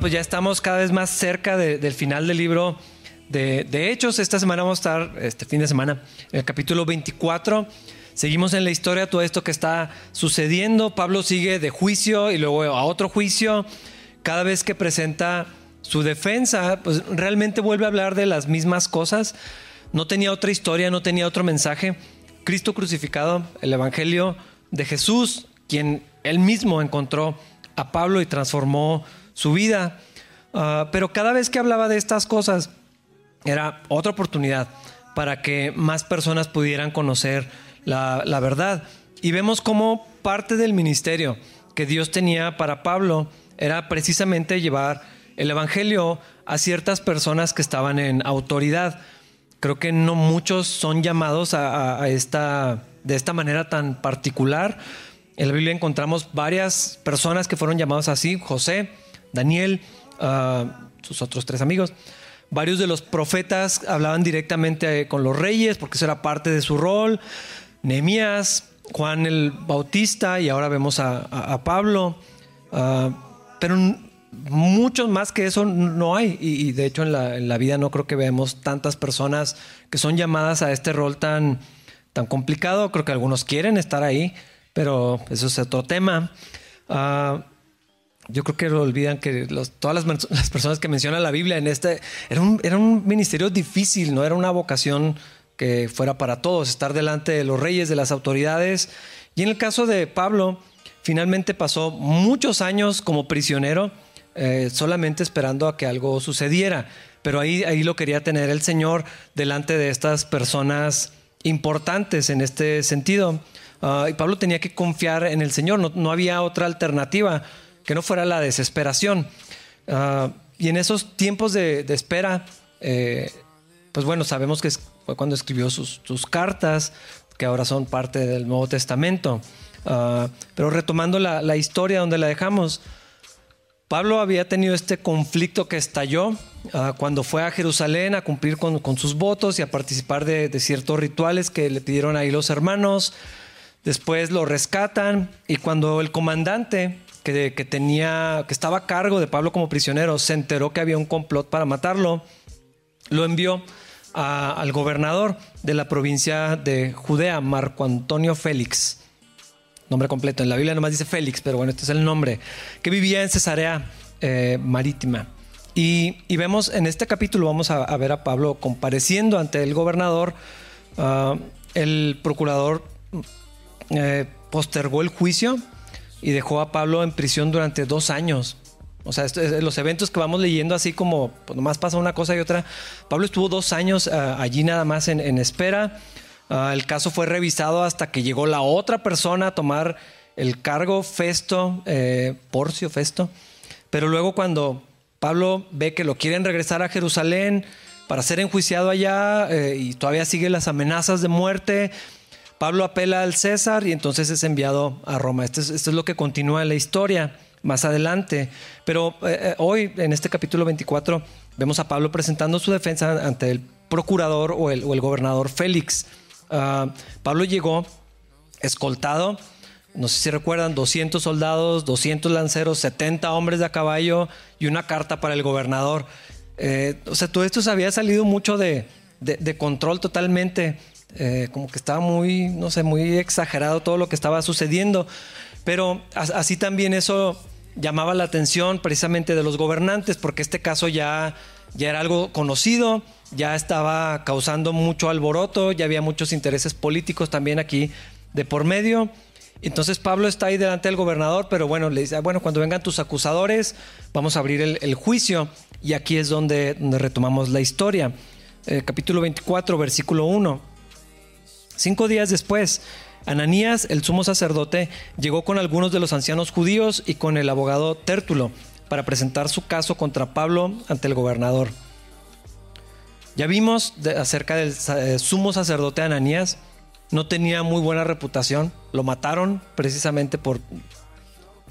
pues ya estamos cada vez más cerca del final del libro de, de, Hechos. Esta semana vamos a estar, este fin de semana, en el capítulo 24. Seguimos en la historia todo esto que está sucediendo. Pablo sigue de juicio y luego a otro juicio. Cada vez que presenta su defensa, pues realmente vuelve a hablar de las mismas cosas. No tenía otra historia, no tenía otro mensaje. Cristo crucificado, el Evangelio de Jesús, quien él mismo encontró a Pablo y transformó su vida. Ah, pero cada vez que hablaba de estas cosas, era otra oportunidad para que más personas pudieran conocer la, la verdad. Y vemos cómo parte del ministerio que Dios tenía para Pablo era precisamente llevar el Evangelio a ciertas personas que estaban en autoridad. Creo que no muchos son llamados a, esta, de esta manera tan particular. En la Biblia encontramos varias personas que fueron llamados así, José, Daniel, ah, sus otros tres amigos. Varios de los profetas hablaban directamente con los reyes porque eso era parte de su rol. Nehemías, Juan el Bautista y ahora vemos a, Pablo. Uh, pero muchos más que eso no hay. Y, de hecho en la, vida no creo que veamos tantas personas que son llamadas a este rol tan, tan complicado. Creo que algunos quieren estar ahí, pero eso es otro tema. Uh, yo creo que lo olvidan que todas las, personas que mencionan la Biblia en este era un, era un ministerio difícil, no era una vocación que fuera para todos, estar delante de los reyes, de las autoridades. Y en el caso de Pablo, finalmente pasó muchos años como prisionero, eh, solamente esperando a que algo sucediera. Pero ahí, ahí lo quería tener el Señor delante de estas personas importantes en este sentido. Ah, y Pablo tenía que confiar en el Señor, no, no había otra alternativa que no fuera la desesperación. Ah, y en esos tiempos de, espera, eh, pues bueno, sabemos que fue cuando escribió sus, cartas, que ahora son parte del Nuevo Testamento. Ah, pero retomando la, historia donde la dejamos, Pablo había tenido este conflicto que estalló ah, cuando fue a Jerusalén a cumplir con, sus votos y a participar de, de, ciertos rituales que le pidieron ahí los hermanos. Después lo rescatan y cuando el comandante que, tenía, que estaba a cargo de Pablo como prisionero, se enteró que había un complot para matarlo, lo envió al gobernador de la provincia de Judea, Marco Antonio Félix. Nombre completo. En la Biblia nomás dice Félix, pero bueno, este es el nombre. Que vivía en Cesarea eh, Marítima. Y, vemos en este capítulo, vamos a, ver a Pablo compareciendo ante el gobernador. Ah, el procurador eh, postergó el juicio y dejó a Pablo en prisión durante dos años. O sea, los eventos que vamos leyendo así como pues, nomás pasa una cosa y otra. Pablo estuvo dos años ah, allí nada más en, espera. Ah, el caso fue revisado hasta que llegó la otra persona a tomar el cargo, Festo, eh, Porcio Festo. Pero luego cuando Pablo ve que lo quieren regresar a Jerusalén para ser enjuiciado allá eh, y todavía sigue las amenazas de muerte, Pablo apela al César y entonces es enviado a Roma. Esto es, lo que continúa en la historia más adelante. Pero eh, eh, hoy, en este capítulo 24, vemos a Pablo presentando su defensa ante el procurador o el, gobernador Félix. Ah, Pablo llegó escoltado, no sé si recuerdan, 200 soldados, 200 lanceros, 70 hombres de a caballo y una carta para el gobernador. Eh, o sea, todo esto se había salido mucho de control totalmente. Eh, como que estaba muy, no sé, muy exagerado todo lo que estaba sucediendo. Pero así también eso llamaba la atención precisamente de los gobernantes, porque este caso ya, ya era algo conocido, ya estaba causando mucho alboroto, ya había muchos intereses políticos también aquí de por medio. Entonces Pablo está ahí delante del gobernador, pero bueno, le dice, ah, bueno, cuando vengan tus acusadores, vamos a abrir el, juicio. Y aquí es donde, retomamos la historia. Eh, capítulo 24, versículo 1. Cinco días después, Ananías, el sumo sacerdote, llegó con algunos de los ancianos judíos y con el abogado Tértulo para presentar su caso contra Pablo ante el gobernador. Ya vimos acerca del eh, sumo sacerdote Ananías, no tenía muy buena reputación, lo mataron precisamente por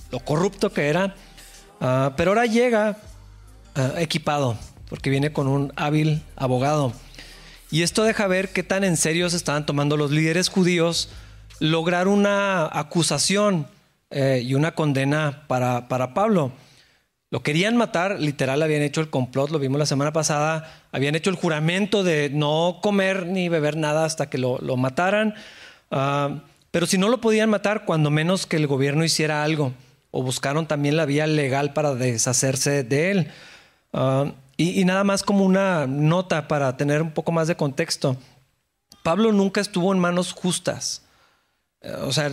lo corrupto que era, ah, pero ahora llega ah, equipado, porque viene con un hábil abogado. Y esto deja ver qué tan en serio se estaban tomando los líderes judíos lograr una acusación eh, y una condena para, para Pablo. Lo querían matar, literal, habían hecho el complot, lo vimos la semana pasada, habían hecho el juramento de no comer ni beber nada hasta que lo, mataran. Ah, pero si no lo podían matar, cuando menos que el gobierno hiciera algo, o buscaron también la vía legal para deshacerse de él. Ah, y, nada más como una nota para tener un poco más de contexto. Pablo nunca estuvo en manos justas. Eh, o sea,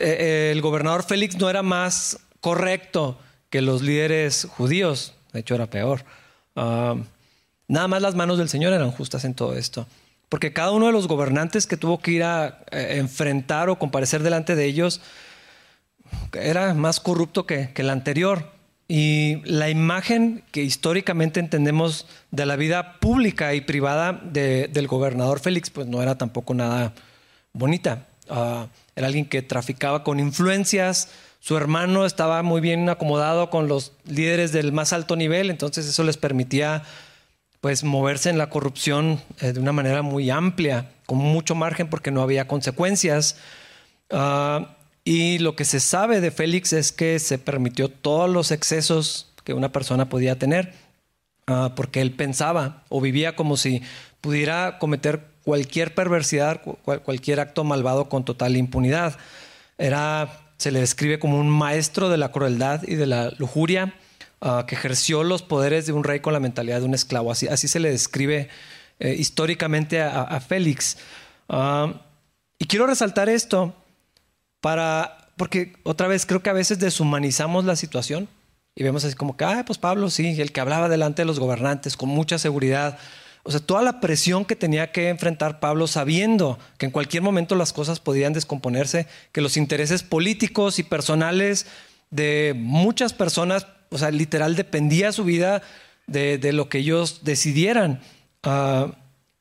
eh, el gobernador Félix no era más correcto que los líderes judíos, de hecho era peor. Ah, nada más las manos del Señor eran justas en todo esto. Porque cada uno de los gobernantes que tuvo que ir a eh, enfrentar o comparecer delante de ellos era más corrupto que, el anterior. Y la imagen que históricamente entendemos de la vida pública y privada del gobernador Félix, pues no era tampoco nada bonita. Ah, era alguien que traficaba con influencias, su hermano estaba muy bien acomodado con los líderes del más alto nivel, entonces eso les permitía pues moverse en la corrupción eh, de una manera muy amplia, con mucho margen porque no había consecuencias. Ah, y lo que se sabe de Félix es que se permitió todos los excesos que una persona podía tener, ah, porque él pensaba o vivía como si pudiera cometer cualquier perversidad, cualquier acto malvado con total impunidad. Era se le describe como un maestro de la crueldad y de la lujuria, ah, que ejerció los poderes de un rey con la mentalidad de un esclavo. Así, se le describe eh, históricamente a, Félix. Ah, y quiero resaltar esto para, porque otra vez creo que a veces deshumanizamos la situación y vemos así como que, ah, pues Pablo, sí, el que hablaba delante de los gobernantes con mucha seguridad, o sea, toda la presión que tenía que enfrentar Pablo sabiendo que en cualquier momento las cosas podían descomponerse, que los intereses políticos y personales de muchas personas, o sea, literal dependía su vida de, lo que ellos decidieran. Ah,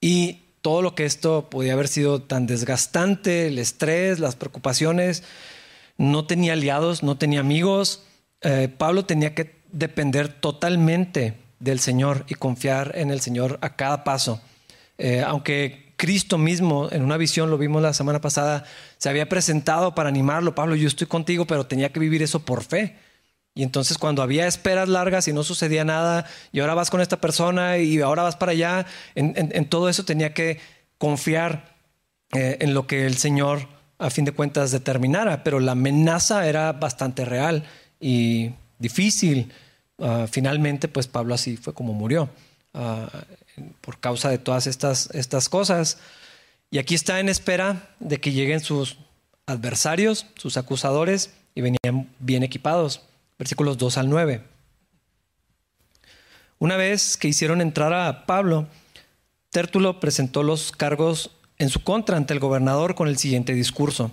y todo lo que esto podía haber sido tan desgastante, el estrés, las preocupaciones, no tenía aliados, no tenía amigos. Eh, Pablo tenía que depender totalmente del Señor y confiar en el Señor a cada paso. Eh, aunque Cristo mismo, en una visión, lo vimos la semana pasada, se había presentado para animarlo, Pablo, yo estoy contigo, pero tenía que vivir eso por fe. Y entonces cuando había esperas largas y no sucedía nada, y ahora vas con esta persona y ahora vas para allá, en, todo eso tenía que confiar eh, en lo que el Señor a fin de cuentas determinara, pero la amenaza era bastante real y difícil. Ah, finalmente, pues Pablo así fue como murió, ah, por causa de todas estas, estas cosas. Y aquí está en espera de que lleguen sus adversarios, sus acusadores, y venían bien equipados. Versículos 2 al 9. Una vez que hicieron entrar a Pablo, Tértulo presentó los cargos en su contra ante el gobernador con el siguiente discurso.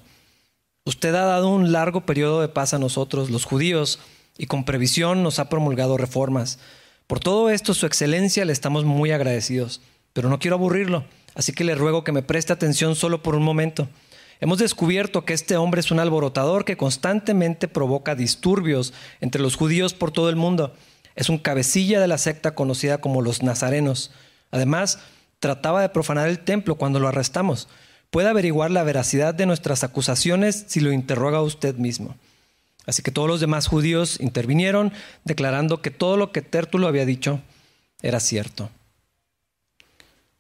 Usted ha dado un largo periodo de paz a nosotros, los judíos, y con previsión nos ha promulgado reformas. Por todo esto, Su Excelencia, le estamos muy agradecidos, pero no quiero aburrirlo, así que le ruego que me preste atención solo por un momento. Hemos descubierto que este hombre es un alborotador que constantemente provoca disturbios entre los judíos por todo el mundo. Es un cabecilla de la secta conocida como los nazarenos. Además, trataba de profanar el templo cuando lo arrestamos. Puede averiguar la veracidad de nuestras acusaciones si lo interroga usted mismo. Así que todos los demás judíos intervinieron, declarando que todo lo que Tértulo había dicho era cierto.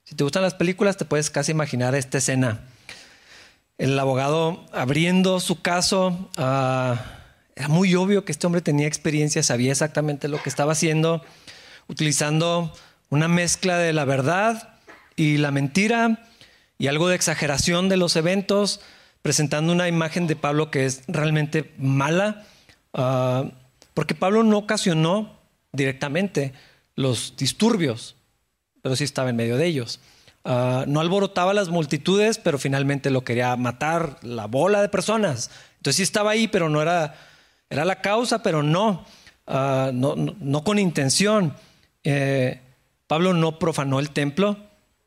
Si te gustan las películas, te puedes casi imaginar esta escena. El abogado abriendo su caso, ah, era muy obvio que este hombre tenía experiencia, sabía exactamente lo que estaba haciendo, utilizando una mezcla de la verdad y la mentira y algo de exageración de los eventos presentando una imagen de Pablo que es realmente mala, ah, porque Pablo no ocasionó directamente los disturbios, pero sí estaba en medio de ellos. Ah, no alborotaba las multitudes, pero finalmente lo quería matar la bola de personas. Entonces sí estaba ahí, pero no era, era la causa, pero no, ah, no, con intención. Eh, Pablo no profanó el templo,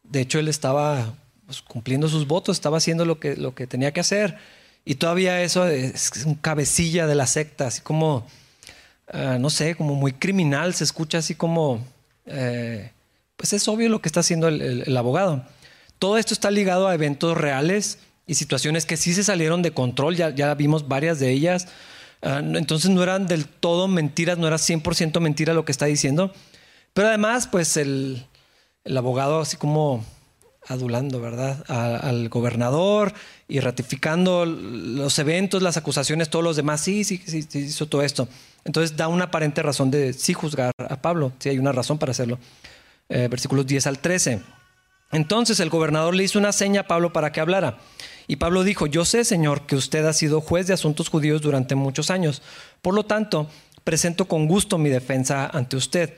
de hecho él estaba pues, cumpliendo sus votos, estaba haciendo lo que, lo que tenía que hacer. Y todavía eso es un cabecilla de la secta, así como, ah, no sé, como muy criminal, se escucha así como, eh, pues es obvio lo que está haciendo el, abogado. Todo esto está ligado a eventos reales y situaciones que sí se salieron de control, ya, ya vimos varias de ellas. Ah, entonces no eran del todo mentiras, no era 100% mentira lo que está diciendo. Pero además, pues el, abogado así como adulando, ¿verdad? al gobernador y ratificando los eventos, las acusaciones, todos los demás, sí, sí, sí, sí, hizo todo esto. Entonces da una aparente razón de sí juzgar a Pablo, sí hay una razón para hacerlo. Eh, versículos 10 al 13. Entonces el gobernador le hizo una seña a Pablo para que hablara. Y Pablo dijo, yo sé, Señor, que usted ha sido juez de asuntos judíos durante muchos años. Por lo tanto, presento con gusto mi defensa ante usted.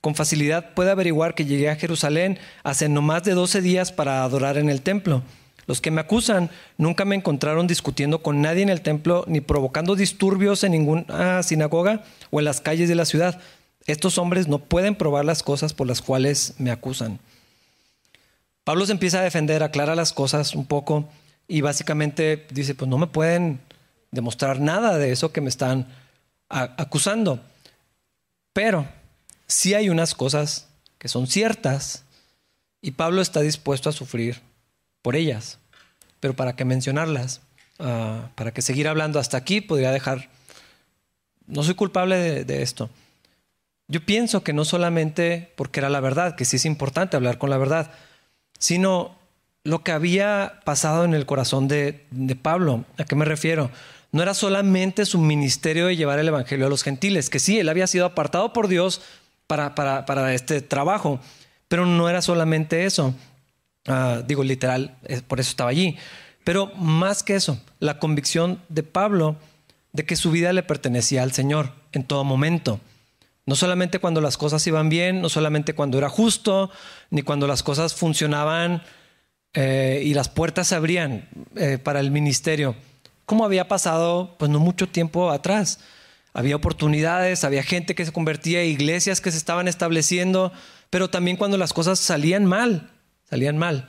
Con facilidad puede averiguar que llegué a Jerusalén hace no más de 12 días para adorar en el templo. Los que me acusan nunca me encontraron discutiendo con nadie en el templo ni provocando disturbios en ninguna sinagoga o en las calles de la ciudad. Estos hombres no pueden probar las cosas por las cuales me acusan. Pablo se empieza a defender, aclara las cosas un poco y básicamente dice, pues no me pueden demostrar nada de eso que me están acusando. Pero sí hay unas cosas que son ciertas y Pablo está dispuesto a sufrir por ellas. Pero para qué mencionarlas, ah, para que seguir hablando hasta aquí, podría dejar, no soy culpable de esto. Yo pienso que no solamente porque era la verdad, que sí es importante hablar con la verdad, sino lo que había pasado en el corazón de, Pablo. ¿A qué me refiero? No era solamente su ministerio de llevar el Evangelio a los gentiles, que sí, él había sido apartado por Dios para, para, este trabajo, pero no era solamente eso. Ah, digo, literal, por eso estaba allí. Pero más que eso, la convicción de Pablo de que su vida le pertenecía al Señor en todo momento. No solamente cuando las cosas iban bien, no solamente cuando era justo, ni cuando las cosas funcionaban eh, y las puertas se abrían eh, para el ministerio, como había pasado pues no mucho tiempo atrás. Había oportunidades, había gente que se convertía, iglesias que se estaban estableciendo, pero también cuando las cosas salían mal, salían mal.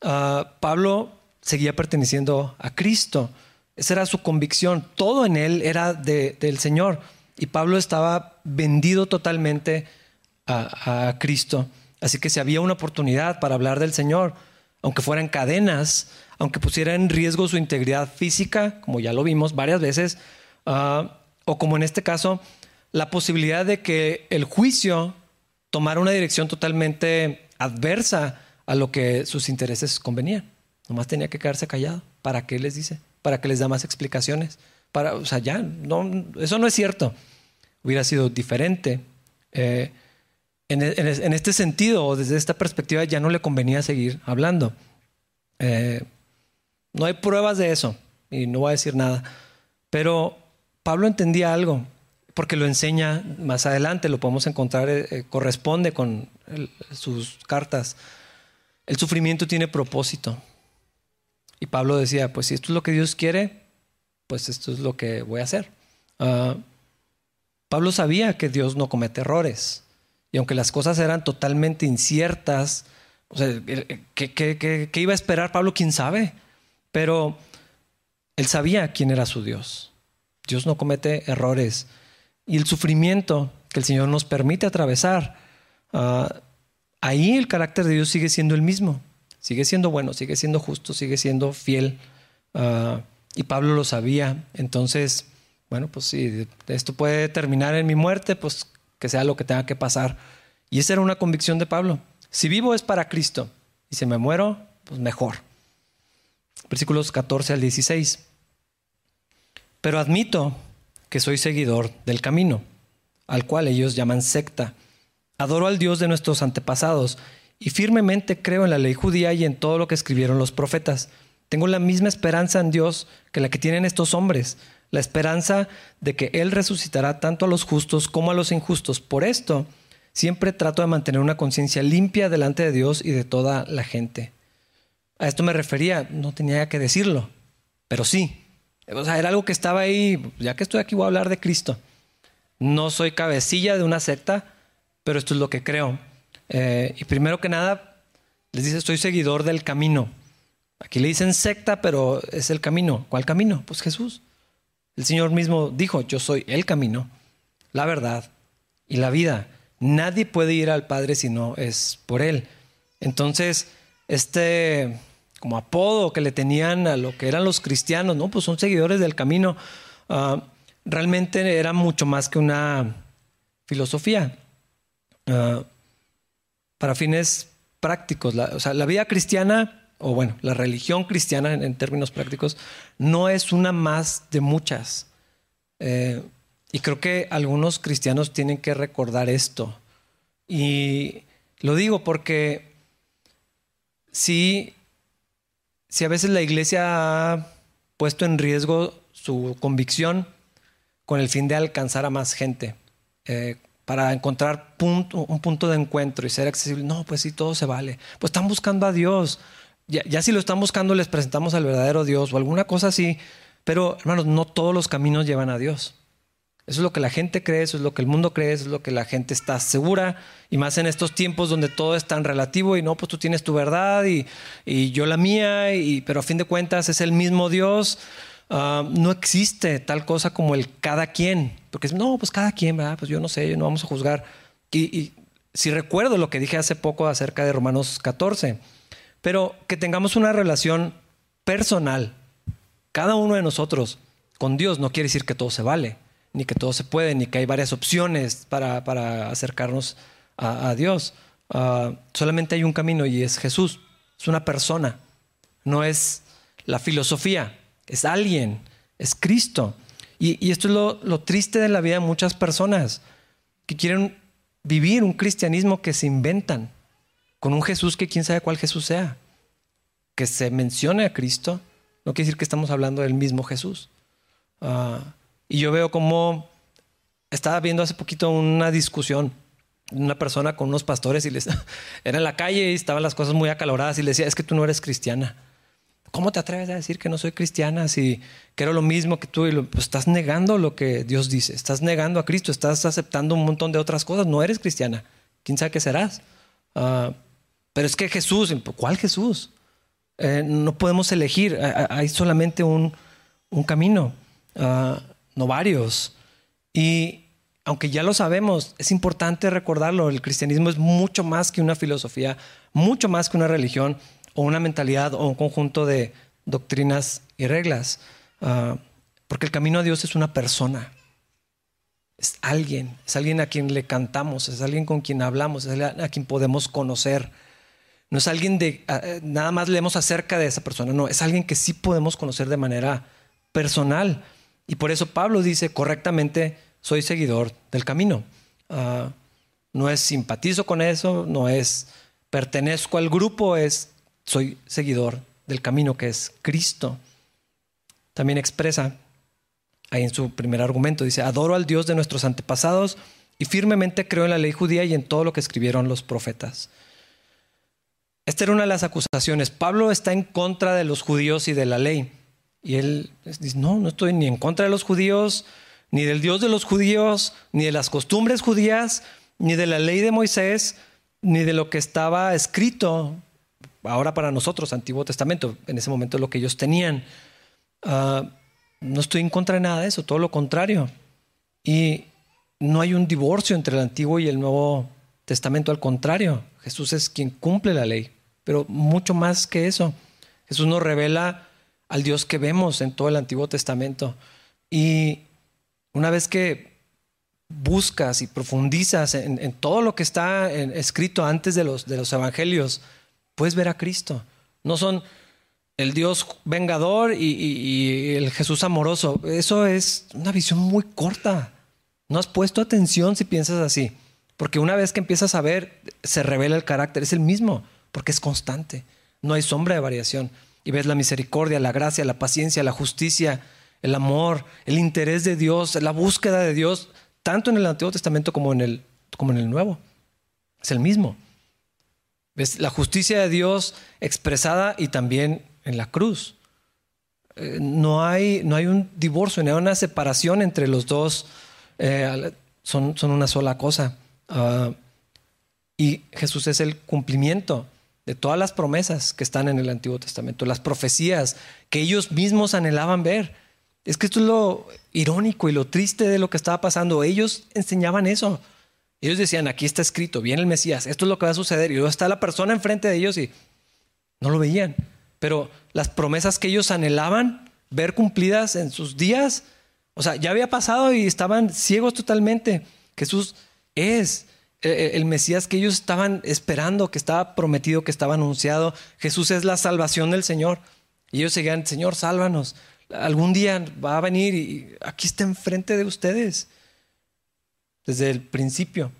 Ah, Pablo seguía perteneciendo a Cristo. Esa era su convicción. Todo en él era del Señor. Y Pablo estaba vendido totalmente a, a Cristo. Así que si había una oportunidad para hablar del Señor, aunque fueran cadenas, aunque pusiera en riesgo su integridad física, como ya lo vimos varias veces, ah, o como en este caso, la posibilidad de que el juicio tomara una dirección totalmente adversa a lo que sus intereses convenían. Nomás tenía que quedarse callado. ¿Para qué les dice? ¿Para qué les da más explicaciones? Para, o sea, ya, no, eso no es cierto. Hubiera sido diferente. Eh, en, este sentido, o desde esta perspectiva, ya no le convenía seguir hablando. Eh, no hay pruebas de eso, y no voy a decir nada. Pero Pablo entendía algo, porque lo enseña más adelante, lo podemos encontrar, eh, corresponde con sus cartas. El sufrimiento tiene propósito. Y Pablo decía, pues si esto es lo que Dios quiere, pues esto es lo que voy a hacer. Ah, Pablo sabía que Dios no comete errores. Y aunque las cosas eran totalmente inciertas, o ¿qué, iba a esperar Pablo? ¿Quién sabe? Pero él sabía quién era su Dios. Dios no comete errores. Y el sufrimiento que el Señor nos permite atravesar, ah, ahí el carácter de Dios sigue siendo el mismo. Sigue siendo bueno, sigue siendo justo, sigue siendo fiel. Ah, y Pablo lo sabía. Entonces, bueno, pues si esto puede terminar en mi muerte, pues que sea lo que tenga que pasar. Y esa era una convicción de Pablo. Si vivo es para Cristo y si me muero, pues mejor. Versículos 14 al 16. Pero admito que soy seguidor del camino, al cual ellos llaman secta. Adoro al Dios de nuestros antepasados y firmemente creo en la ley judía y en todo lo que escribieron los profetas. Tengo la misma esperanza en Dios que la que tienen estos hombres la esperanza de que Él resucitará tanto a los justos como a los injustos. Por esto, siempre trato de mantener una conciencia limpia delante de Dios y de toda la gente. A esto me refería, no tenía que decirlo, pero sí. O sea, era algo que estaba ahí, ya que estoy aquí voy a hablar de Cristo. No soy cabecilla de una secta, pero esto es lo que creo. Eh, y primero que nada, les dice, estoy seguidor del camino. Aquí le dicen secta, pero es el camino. ¿Cuál camino? Pues Jesús. El Señor mismo dijo, yo soy el camino, la verdad y la vida. Nadie puede ir al Padre si no es por Él. Entonces, este como apodo que le tenían a lo que eran los cristianos, ¿no? Pues son seguidores del camino. Ah, realmente era mucho más que una filosofía. Ah, para fines prácticos, o sea, la vida cristiana, o bueno, la religión cristiana en, términos prácticos, no es una más de muchas. Eh, y creo que algunos cristianos tienen que recordar esto. Y lo digo porque si, si a veces la iglesia ha puesto en riesgo su convicción con el fin de alcanzar a más gente, eh, para encontrar un punto de encuentro y ser accesible. No, pues sí, todo se vale. Pues están buscando a Dios. Ya, ya si lo están buscando, les presentamos al verdadero Dios o alguna cosa así. Pero, hermanos, no todos los caminos llevan a Dios. Eso es lo que la gente cree, eso es lo que el mundo cree, eso es lo que la gente está segura. Y más en estos tiempos donde todo es tan relativo y no, pues tú tienes tu verdad y, y yo la mía, y, pero a fin de cuentas es el mismo Dios. Ah, no existe tal cosa como el cada quien, porque no, pues cada quien, ¿verdad? pues yo no sé, no vamos a juzgar. Y, si recuerdo lo que dije hace poco acerca de Romanos 14, pero que tengamos una relación personal, cada uno de nosotros, con Dios, no quiere decir que todo se vale, ni que todo se puede, ni que hay varias opciones para, para acercarnos a, Dios. Ah, solamente hay un camino y es Jesús, es una persona, no es la filosofía. Es alguien, es Cristo. Y, esto es lo, triste de la vida de muchas personas que quieren vivir un cristianismo que se inventan con un Jesús que quién sabe cuál Jesús sea. Que se mencione a Cristo, no quiere decir que estamos hablando del mismo Jesús. Ah, y yo veo como estaba viendo hace poquito una discusión una persona con unos pastores y les era en la calle y estaban las cosas muy acaloradas y le decía, es que tú no eres cristiana. ¿Cómo te atreves a decir que no soy cristiana si quiero lo mismo que tú? Y pues, estás negando lo que Dios dice, estás negando a Cristo, estás aceptando un montón de otras cosas, no eres cristiana. ¿Quién sabe qué serás? Ah, pero es que Jesús, ¿cuál Jesús? Eh, no podemos elegir, hay solamente un, camino, ah, no varios. Y aunque ya lo sabemos, es importante recordarlo, el cristianismo es mucho más que una filosofía, mucho más que una religión o una mentalidad o un conjunto de doctrinas y reglas. Ah, porque el camino a Dios es una persona. Es alguien, es alguien a quien le cantamos, es alguien con quien hablamos, es alguien a quien podemos conocer. No es alguien de, ah, eh, nada más leemos acerca de esa persona, no, es alguien que sí podemos conocer de manera personal. Y por eso Pablo dice correctamente, soy seguidor del camino. Ah, no es simpatizo con eso, no es pertenezco al grupo, es soy seguidor del camino que es Cristo. También expresa ahí en su primer argumento, dice, adoro al Dios de nuestros antepasados y firmemente creo en la ley judía y en todo lo que escribieron los profetas. Esta era una de las acusaciones. Pablo está en contra de los judíos y de la ley. Y él dice, no, no estoy ni en contra de los judíos, ni del Dios de los judíos, ni de las costumbres judías, ni de la ley de Moisés, ni de lo que estaba escrito ahora para nosotros, Antiguo Testamento, en ese momento lo que ellos tenían. Ah, no estoy en contra de nada de eso, todo lo contrario. Y no hay un divorcio entre el Antiguo y el Nuevo Testamento, al contrario, Jesús es quien cumple la ley, pero mucho más que eso. Jesús nos revela al Dios que vemos en todo el Antiguo Testamento. Y una vez que buscas y profundizas en, todo lo que está escrito antes de los, de los evangelios, puedes ver a Cristo. No son el Dios vengador y, el Jesús amoroso. Eso es una visión muy corta. No has puesto atención si piensas así. Porque una vez que empiezas a ver, se revela el carácter. Es el mismo, porque es constante. No hay sombra de variación. Y ves la misericordia, la gracia, la paciencia, la justicia, el amor, el interés de Dios, la búsqueda de Dios, tanto en el Antiguo Testamento como en el, como en el Nuevo. Es el mismo. ¿Ves? La justicia de Dios expresada y también en la cruz. Eh, no, hay, no hay un divorcio, no hay una separación entre los dos. Eh, son, son, una sola cosa. Ah, y Jesús es el cumplimiento de todas las promesas que están en el Antiguo Testamento, las profecías que ellos mismos anhelaban ver. Es que esto es lo irónico y lo triste de lo que estaba pasando. Ellos enseñaban eso. Ellos decían, aquí está escrito, viene el Mesías, esto es lo que va a suceder. Y luego está la persona enfrente de ellos y no lo veían. Pero las promesas que ellos anhelaban ver cumplidas en sus días, O sea, ya había pasado y estaban ciegos totalmente. Jesús es el Mesías que ellos estaban esperando, que estaba prometido, que estaba anunciado. Jesús es la salvación del Señor. Y ellos seguían, Señor, sálvanos. Algún día va a venir y aquí está enfrente de ustedes. Desde el principio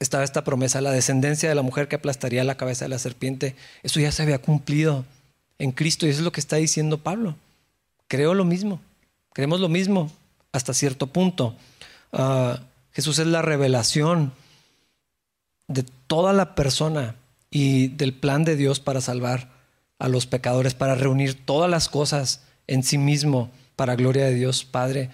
estaba esta promesa, la descendencia de la mujer que aplastaría la cabeza de la serpiente. Eso ya se había cumplido en Cristo y eso es lo que está diciendo Pablo. Creo lo mismo, creemos lo mismo hasta cierto punto. Ah, Jesús es la revelación de toda la persona y del plan de Dios para salvar a los pecadores, para reunir todas las cosas en sí mismo para gloria de Dios Padre.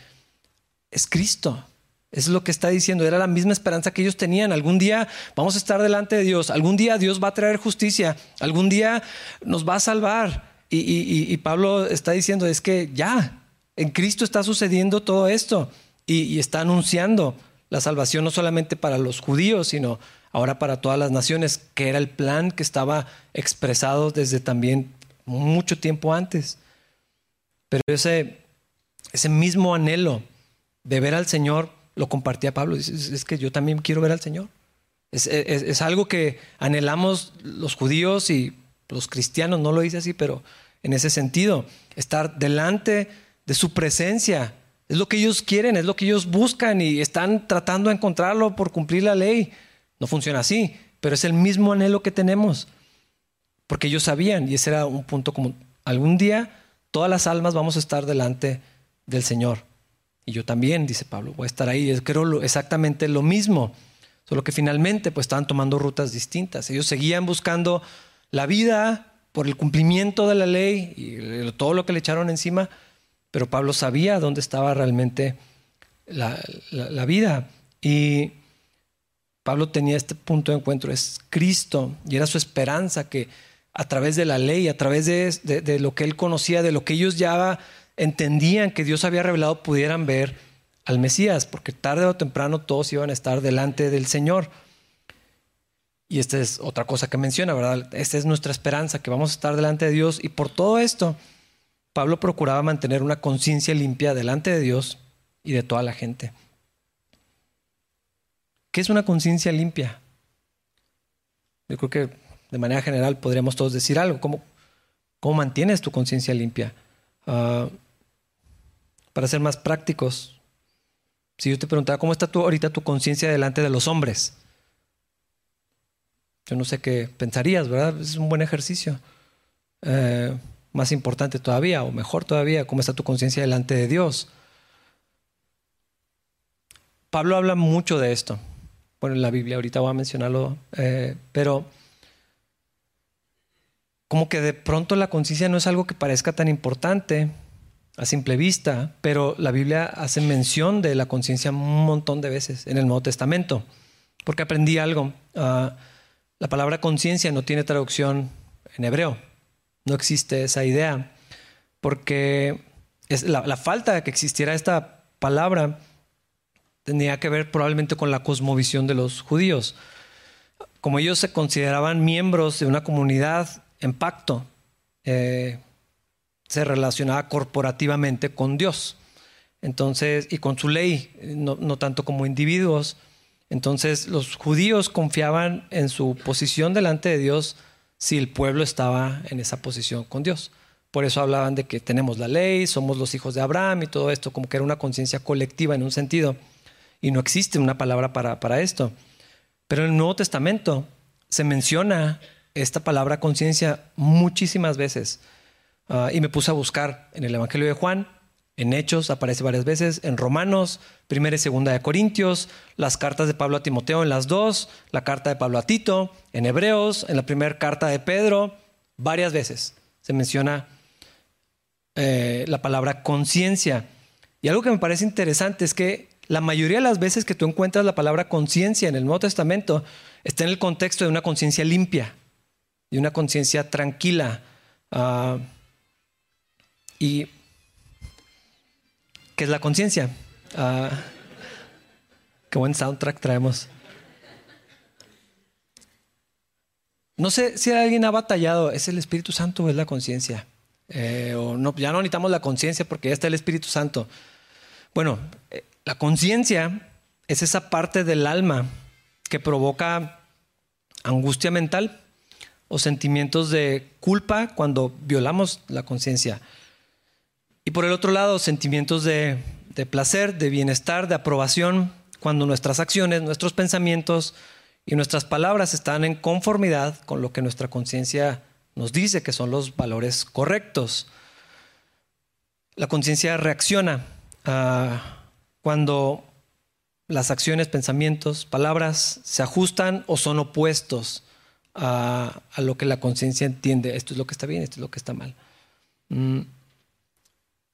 Es Cristo. Es lo que está diciendo. Era la misma esperanza que ellos tenían. Algún día vamos a estar delante de Dios. Algún día Dios va a traer justicia. Algún día nos va a salvar. Y, Pablo está diciendo, es que ya, en Cristo está sucediendo todo esto. y está anunciando la salvación no solamente para los judíos, sino ahora para todas las naciones, que era el plan que estaba expresado desde también mucho tiempo antes. Pero ese, ese mismo anhelo de ver al Señor lo compartía Pablo. Es, es que yo también quiero ver al Señor. Es, es, algo que anhelamos los judíos y los cristianos, no lo dice así, pero en ese sentido, estar delante de su presencia. Es lo que ellos quieren, es lo que ellos buscan y están tratando de encontrarlo por cumplir la ley. No funciona así, pero es el mismo anhelo que tenemos. Porque ellos sabían, y ese era un punto como, algún día todas las almas vamos a estar delante del Señor. Y yo también, dice Pablo, voy a estar ahí. Creo exactamente lo mismo. Solo que finalmente pues estaban tomando rutas distintas. Ellos seguían buscando la vida por el cumplimiento de la ley y todo lo que le echaron encima, pero Pablo sabía dónde estaba realmente la, la vida. Y Pablo tenía este punto de encuentro, es Cristo, y era su esperanza que a través de la ley, a través de, lo que él conocía, de lo que ellos ya entendían que Dios había revelado, pudieran ver al Mesías, porque tarde o temprano todos iban a estar delante del Señor. Y esta es otra cosa que menciona, ¿verdad? Esta es nuestra esperanza, que vamos a estar delante de Dios. Y por todo esto, Pablo procuraba mantener una conciencia limpia delante de Dios y de toda la gente. ¿Qué es una conciencia limpia? Yo creo que de manera general podríamos todos decir algo. ¿Cómo, mantienes tu conciencia limpia? Ah, para ser más prácticos, si yo te preguntara, ¿cómo está tú ahorita tu conciencia delante de los hombres? Yo no sé qué pensarías, ¿verdad? Es un buen ejercicio. Eh, más importante todavía, o mejor todavía, ¿cómo está tu conciencia delante de Dios? Pablo habla mucho de esto bueno, en la Biblia, ahorita voy a mencionarlo, eh, pero como que de pronto la conciencia no es algo que parezca tan importante a simple vista, pero la Biblia hace mención de la conciencia un montón de veces en el Nuevo Testamento, porque aprendí algo. Ah, la palabra conciencia no tiene traducción en hebreo, no existe esa idea, porque es la, la falta de que existiera esta palabra tenía que ver probablemente con la cosmovisión de los judíos. Como ellos se consideraban miembros de una comunidad en pacto, eh, se relacionaba corporativamente con Dios. Entonces, y con su ley, no, no tanto como individuos. Entonces, los judíos confiaban en su posición delante de Dios si el pueblo estaba en esa posición con Dios. Por eso hablaban de que tenemos la ley, somos los hijos de Abraham y todo esto, como que era una conciencia colectiva en un sentido y no existe una palabra para, esto. Pero en el Nuevo Testamento se menciona esta palabra conciencia muchísimas veces. Ah, y me puse a buscar en el Evangelio de Juan, en Hechos aparece varias veces, en Romanos, primera y segunda de Corintios, las cartas de Pablo a Timoteo en las dos, la carta de Pablo a Tito, en Hebreos, en la primera carta de Pedro, varias veces se menciona eh, la palabra conciencia. Y algo que me parece interesante es que la mayoría de las veces que tú encuentras la palabra conciencia en el Nuevo Testamento está en el contexto de una conciencia limpia, y una conciencia tranquila. Ah, ¿Y qué es la conciencia? Ah, qué buen soundtrack traemos. No sé si alguien ha batallado, ¿es el Espíritu Santo o es la conciencia? Eh, o no, ya no necesitamos la conciencia porque ya está el Espíritu Santo. Bueno, la conciencia es esa parte del alma que provoca angustia mental o sentimientos de culpa cuando violamos la conciencia. Y por el otro lado, sentimientos de, placer, de bienestar, de aprobación, cuando nuestras acciones, nuestros pensamientos y nuestras palabras están en conformidad con lo que nuestra conciencia nos dice que son los valores correctos. La conciencia reacciona ah, cuando las acciones, pensamientos, palabras se ajustan o son opuestos a, lo que la conciencia entiende. Esto es lo que está bien, esto es lo que está mal. Mm.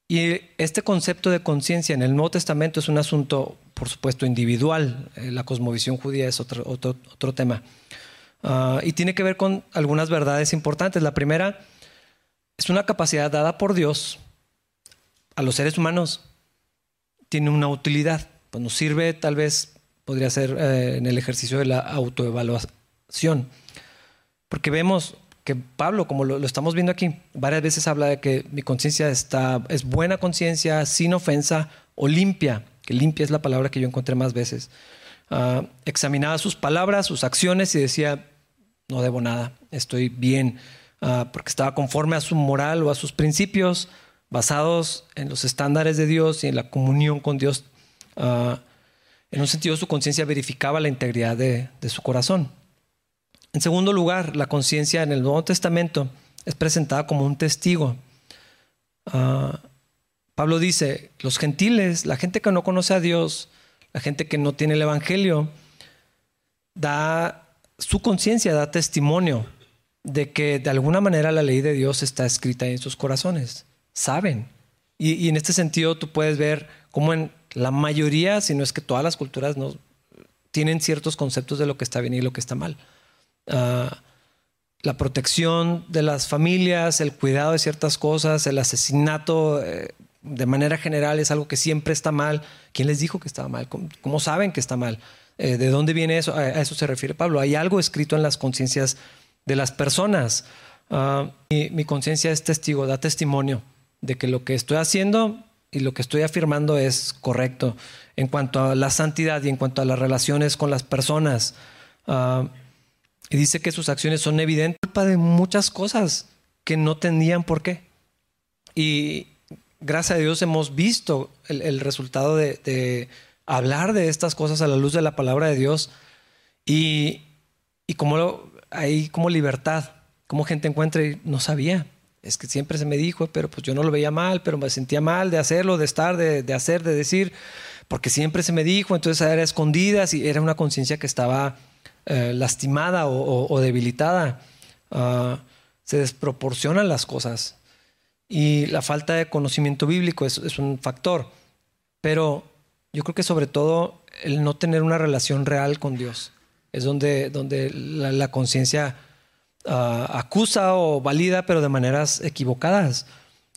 Y este concepto de conciencia en el Nuevo Testamento es un asunto, por supuesto, individual. Eh, la cosmovisión judía es otro, otro, tema. Ah, y tiene que ver con algunas verdades importantes. La primera es una capacidad dada por Dios a los seres humanos. Tiene una utilidad. Pues nos sirve, tal vez, podría ser eh, en el ejercicio de la autoevaluación. Porque vemos que Pablo, como lo, estamos viendo aquí, varias veces habla de que mi conciencia es buena conciencia, sin ofensa o limpia, que limpia es la palabra que yo encontré más veces. Uh, examinaba sus palabras, sus acciones y decía, no debo nada, estoy bien, ah, porque estaba conforme a su moral o a sus principios, basados en los estándares de Dios y en la comunión con Dios. Ah, en un sentido, su conciencia verificaba la integridad de su corazón. En segundo lugar, la conciencia en el Nuevo Testamento es presentada como un testigo. Ah, Pablo dice, los gentiles, la gente que no conoce a Dios, la gente que no tiene el Evangelio, da su conciencia, da testimonio de que de alguna manera la ley de Dios está escrita en sus corazones. Saben. Y, en este sentido tú puedes ver cómo en la mayoría, si no es que todas las culturas, no, tienen ciertos conceptos de lo que está bien y lo que está mal. Ah, la protección de las familias, el cuidado de ciertas cosas, el asesinato eh, de manera general es algo que siempre está mal. ¿Quién les dijo que estaba mal? ¿Cómo, saben que está mal? Eh, ¿De dónde viene eso? A, eso se refiere Pablo. Hay algo escrito en las conciencias de las personas. Ah, mi conciencia es testigo, da testimonio de que lo que estoy haciendo y lo que estoy afirmando es correcto en cuanto a la santidad y en cuanto a las relaciones con las personas. Uh, y dice que sus acciones son evidentes culpa de muchas cosas que no tenían por qué. Y gracias a Dios hemos visto el, resultado de, hablar de estas cosas a la luz de la palabra de Dios y, y como hay como libertad, como gente encuentra y no sabía. Es que siempre se me dijo, pero pues yo no lo veía mal, pero me sentía mal de hacerlo, de estar, de, de hacer, de decir, porque siempre se me dijo, entonces era escondidas y era una conciencia que estaba eh, lastimada o, debilitada, ah, se desproporcionan las cosas. Y la falta de conocimiento bíblico es, un factor. Pero yo creo que sobre todo el no tener una relación real con Dios es donde, donde la, conciencia ah, acusa o valida, pero de maneras equivocadas.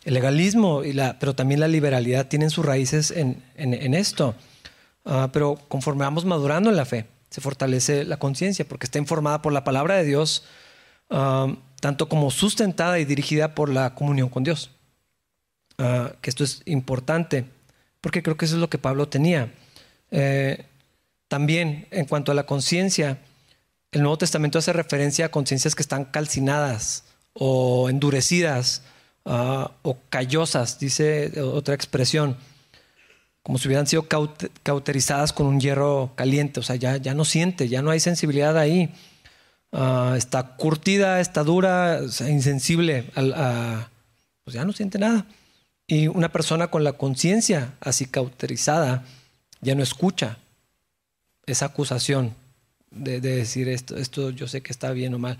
El legalismo, y la, pero también la liberalidad tienen sus raíces en, esto. Ah, pero conforme vamos madurando en la fe, se fortalece la conciencia porque está informada por la palabra de Dios, um, tanto como sustentada y dirigida por la comunión con Dios. Uh, que esto es importante, porque creo que eso es lo que Pablo tenía. Eh, también en cuanto a la conciencia, el Nuevo Testamento hace referencia a conciencias que están calcinadas o endurecidas uh, o callosas, dice otra expresión como si hubieran sido cauterizadas con un hierro caliente, o sea, ya, ya no siente, ya no hay sensibilidad ahí. Ah, está curtida, está dura, insensible, pues ya no siente nada. Y una persona con la conciencia así cauterizada ya no escucha esa acusación de, decir esto, esto yo sé que está bien o mal.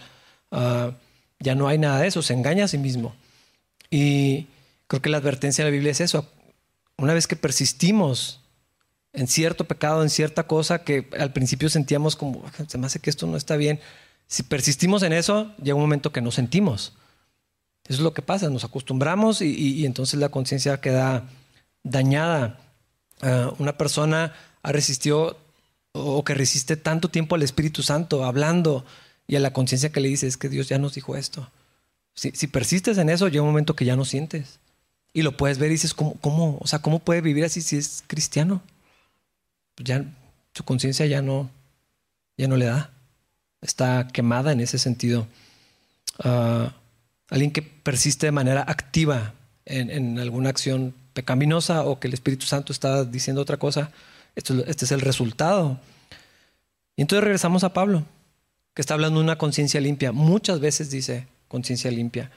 Ah, ya no hay nada de eso, se engaña a sí mismo. Y creo que la advertencia de la Biblia es eso, una vez que persistimos en cierto pecado, en cierta cosa que al principio sentíamos como, se me hace que esto no está bien, si persistimos en eso, llega un momento que no sentimos. Eso es lo que pasa, nos acostumbramos y, entonces la conciencia queda dañada. Ah, una persona ha resistido o que resiste tanto tiempo al Espíritu Santo hablando y a la conciencia que le dice es que Dios ya nos dijo esto. Si, si persistes en eso, llega un momento que ya no sientes Y lo puedes ver y dices, ¿cómo, cómo, o sea, ¿cómo puede vivir así si es cristiano? Pues ya su conciencia ya no, ya no le da. Está quemada en ese sentido. Ah, alguien que persiste de manera activa en, alguna acción pecaminosa o que el Espíritu Santo está diciendo otra cosa, esto, este es el resultado. Y entonces regresamos a Pablo, que está hablando de una conciencia limpia. Muchas veces dice conciencia limpia.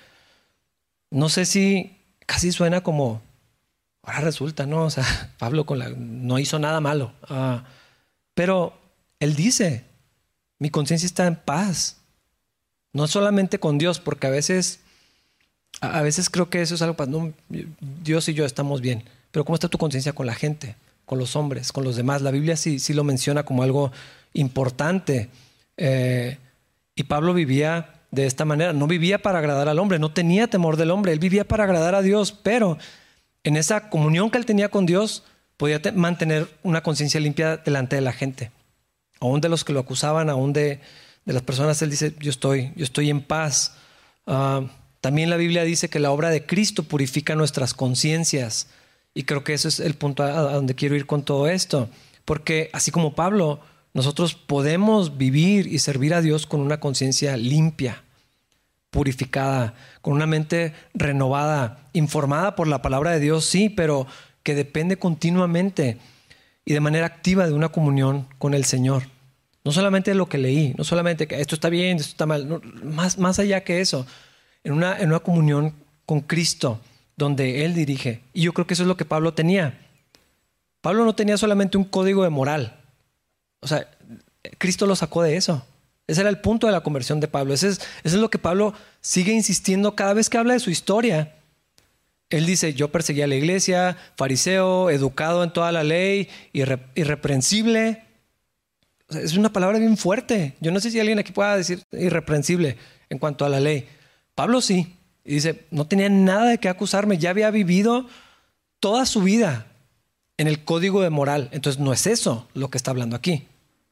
No sé si casi suena como, ahora resulta, ¿no? O sea, Pablo con la, no hizo nada malo. Ah, pero él dice, mi conciencia está en paz. No solamente con Dios, porque a veces, a veces creo que eso es algo para, no, Dios y yo estamos bien, pero ¿cómo está tu conciencia con la gente, con los hombres, con los demás? La Biblia sí, sí lo menciona como algo importante. Eh, y Pablo vivía de esta manera. No vivía para agradar al hombre, no tenía temor del hombre, él vivía para agradar a Dios, pero en esa comunión que él tenía con Dios podía mantener una conciencia limpia delante de la gente. Aún de los que lo acusaban, aún de, las personas, él dice, yo estoy, yo estoy en paz. Ah, también la Biblia dice que la obra de Cristo purifica nuestras conciencias. Y creo que eso es el punto a donde quiero ir con todo esto. Porque así como Pablo, nosotros podemos vivir y servir a Dios con una conciencia limpia, purificada, con una mente renovada, informada por la palabra de Dios, sí, pero que depende continuamente y de manera activa de una comunión con el Señor. No solamente lo que leí, no solamente que esto está bien, esto está mal, más, más allá que eso, en una, en una comunión con Cristo, donde Él dirige. Y yo creo que eso es lo que Pablo tenía. Pablo no tenía solamente un código de moral, o sea, Cristo lo sacó de eso. Ese era el punto de la conversión de Pablo. Ese es, es lo que Pablo sigue insistiendo cada vez que habla de su historia. Él dice, yo perseguía a la iglesia, fariseo, educado en toda la ley, irreprensible. es una palabra bien fuerte. Yo no sé si alguien aquí pueda decir irreprensible en cuanto a la ley. Pablo sí. Y dice, no tenía nada de qué acusarme. Ya había vivido toda su vida en el código de moral. Entonces no es eso lo que está hablando aquí.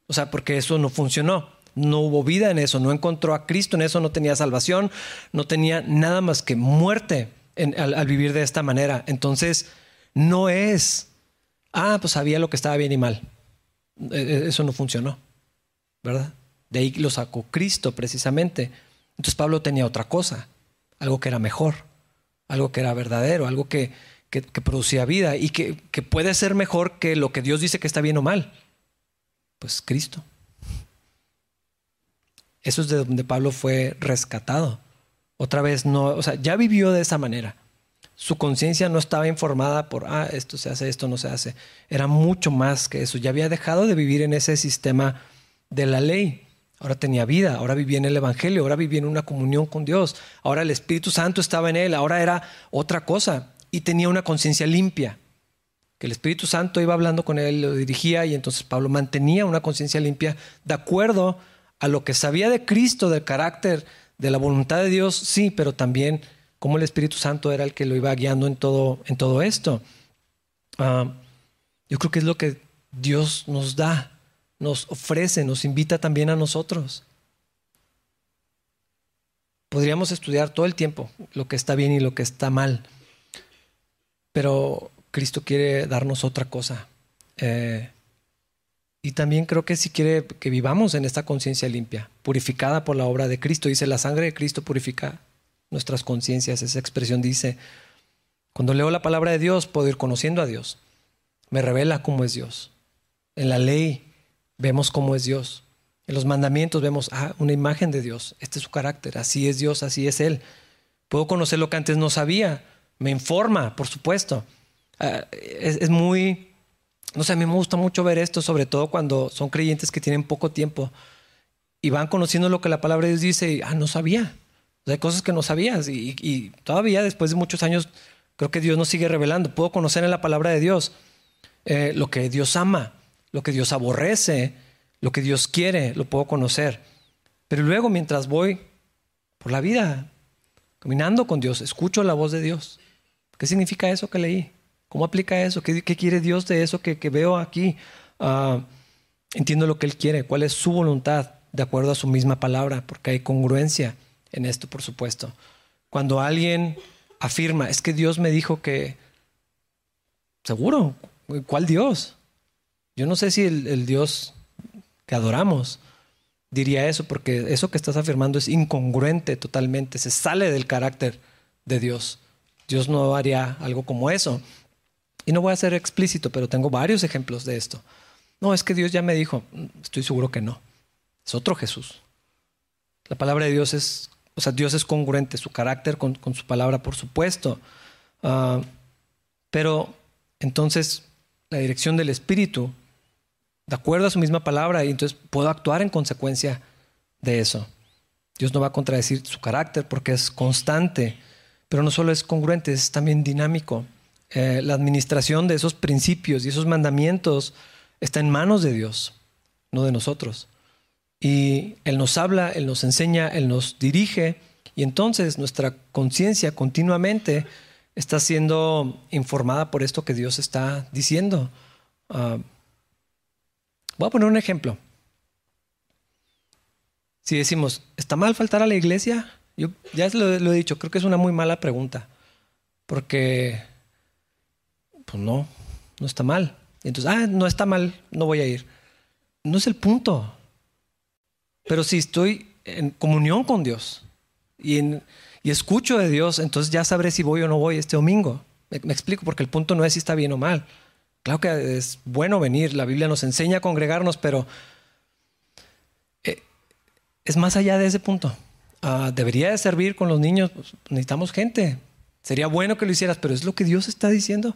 O sea, porque eso no funcionó. No hubo vida en eso, no encontró a Cristo en eso, no tenía salvación, no tenía nada más que muerte al, vivir de esta manera. Entonces, no es, ah, pues sabía lo que estaba bien y mal. E, e, eso no funcionó, ¿verdad? De ahí lo sacó Cristo precisamente. Entonces Pablo tenía otra cosa, algo que era mejor, algo que era verdadero, algo que, que, producía vida y que, que puede ser mejor que lo que Dios dice que está bien o mal. Pues Cristo. Eso es de donde Pablo fue rescatado. Otra vez no, o sea, ya vivió de esa manera. Su conciencia no estaba informada por, ah, esto se hace, esto no se hace. Era mucho más que eso. Ya había dejado de vivir en ese sistema de la ley. Ahora tenía vida, ahora vivía en el Evangelio, ahora vivía en una comunión con Dios. Ahora el Espíritu Santo estaba en él, ahora era otra cosa y tenía una conciencia limpia. Que el Espíritu Santo iba hablando con él, lo dirigía y entonces Pablo mantenía una conciencia limpia de acuerdo a lo que sabía de Cristo, del carácter, de la voluntad de Dios, sí, pero también cómo el Espíritu Santo era el que lo iba guiando en todo, en todo esto. Ah, yo creo que es lo que Dios nos da, nos ofrece, nos invita también a nosotros. Podríamos estudiar todo el tiempo lo que está bien y lo que está mal, pero Cristo quiere darnos otra cosa. Eh, y también creo que si quiere que vivamos en esta conciencia limpia, purificada por la obra de Cristo. Dice, la sangre de Cristo purifica nuestras conciencias. Esa expresión dice, cuando leo la palabra de Dios, puedo ir conociendo a Dios. Me revela cómo es Dios. En la ley vemos cómo es Dios. En los mandamientos vemos ah, una imagen de Dios. Este es su carácter. Así es Dios, así es Él. Puedo conocer lo que antes no sabía me informa, por supuesto. Ah, es, muy, no sé, a mí me gusta mucho ver esto, sobre todo cuando son creyentes que tienen poco tiempo y van conociendo lo que la palabra de Dios dice y, ah, no sabía. hay cosas que no sabías y, todavía después de muchos años creo que Dios nos sigue revelando. Puedo conocer en la palabra de Dios eh, lo que Dios ama, lo que Dios aborrece, lo que Dios quiere, lo puedo conocer. Pero luego mientras voy por la vida, caminando con Dios, escucho la voz de Dios ¿Qué significa eso que leí? ¿Cómo aplica eso? ¿Qué, quiere Dios de eso que, veo aquí? Ah, entiendo lo que Él quiere, cuál es su voluntad de acuerdo a su misma palabra, porque hay congruencia en esto, por supuesto. Cuando alguien afirma, es que Dios me dijo que... Seguro, ¿cuál Dios? Yo no sé si el, Dios que adoramos diría eso, porque eso que estás afirmando es incongruente totalmente, se sale del carácter de Dios. Dios no haría algo como eso. Y no voy a ser explícito, pero tengo varios ejemplos de esto. No, es que Dios ya me dijo, estoy seguro que no. Es otro Jesús. La palabra de Dios es, o sea, Dios es congruente, su carácter con, su palabra, por supuesto. Ah, pero entonces la dirección del Espíritu, de acuerdo a su misma palabra, y entonces puedo actuar en consecuencia de eso. Dios no va a contradecir su carácter porque es constante, pero no solo es congruente, es también dinámico. Eh, la administración de esos principios y esos mandamientos está en manos de Dios, no de nosotros. Y Él nos habla, Él nos enseña, Él nos dirige, y entonces nuestra conciencia continuamente está siendo informada por esto que Dios está diciendo. Ah, voy a poner un ejemplo. Si decimos, ¿está mal faltar a la iglesia? Yo ya lo, lo he dicho, creo que es una muy mala pregunta, porque, pues no, no está mal. Entonces, ah, no está mal, no voy a ir. No es el punto. Pero si estoy en comunión con Dios y, escucho de Dios, entonces ya sabré si voy o no voy este domingo. Me, explico, porque el punto no es si está bien o mal. Claro que es bueno venir, la Biblia nos enseña a congregarnos, pero eh, es más allá de ese punto. Ah, debería de servir con los niños, pues, necesitamos gente. Sería bueno que lo hicieras, pero es lo que Dios está diciendo.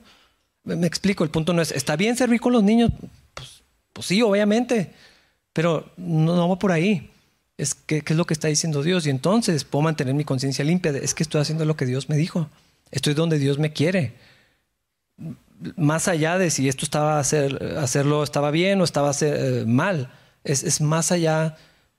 Me, explico, el punto no es, ¿está bien servir con los niños? Pues, pues sí, obviamente. Pero no, va por ahí. Es que, ¿Qué es lo que está diciendo Dios? Y entonces puedo mantener mi conciencia limpia. es que estoy haciendo lo que Dios me dijo. Estoy donde Dios me quiere. Más allá de si esto estaba hacer, hacerlo estaba bien o estaba eh, mal. Es, más allá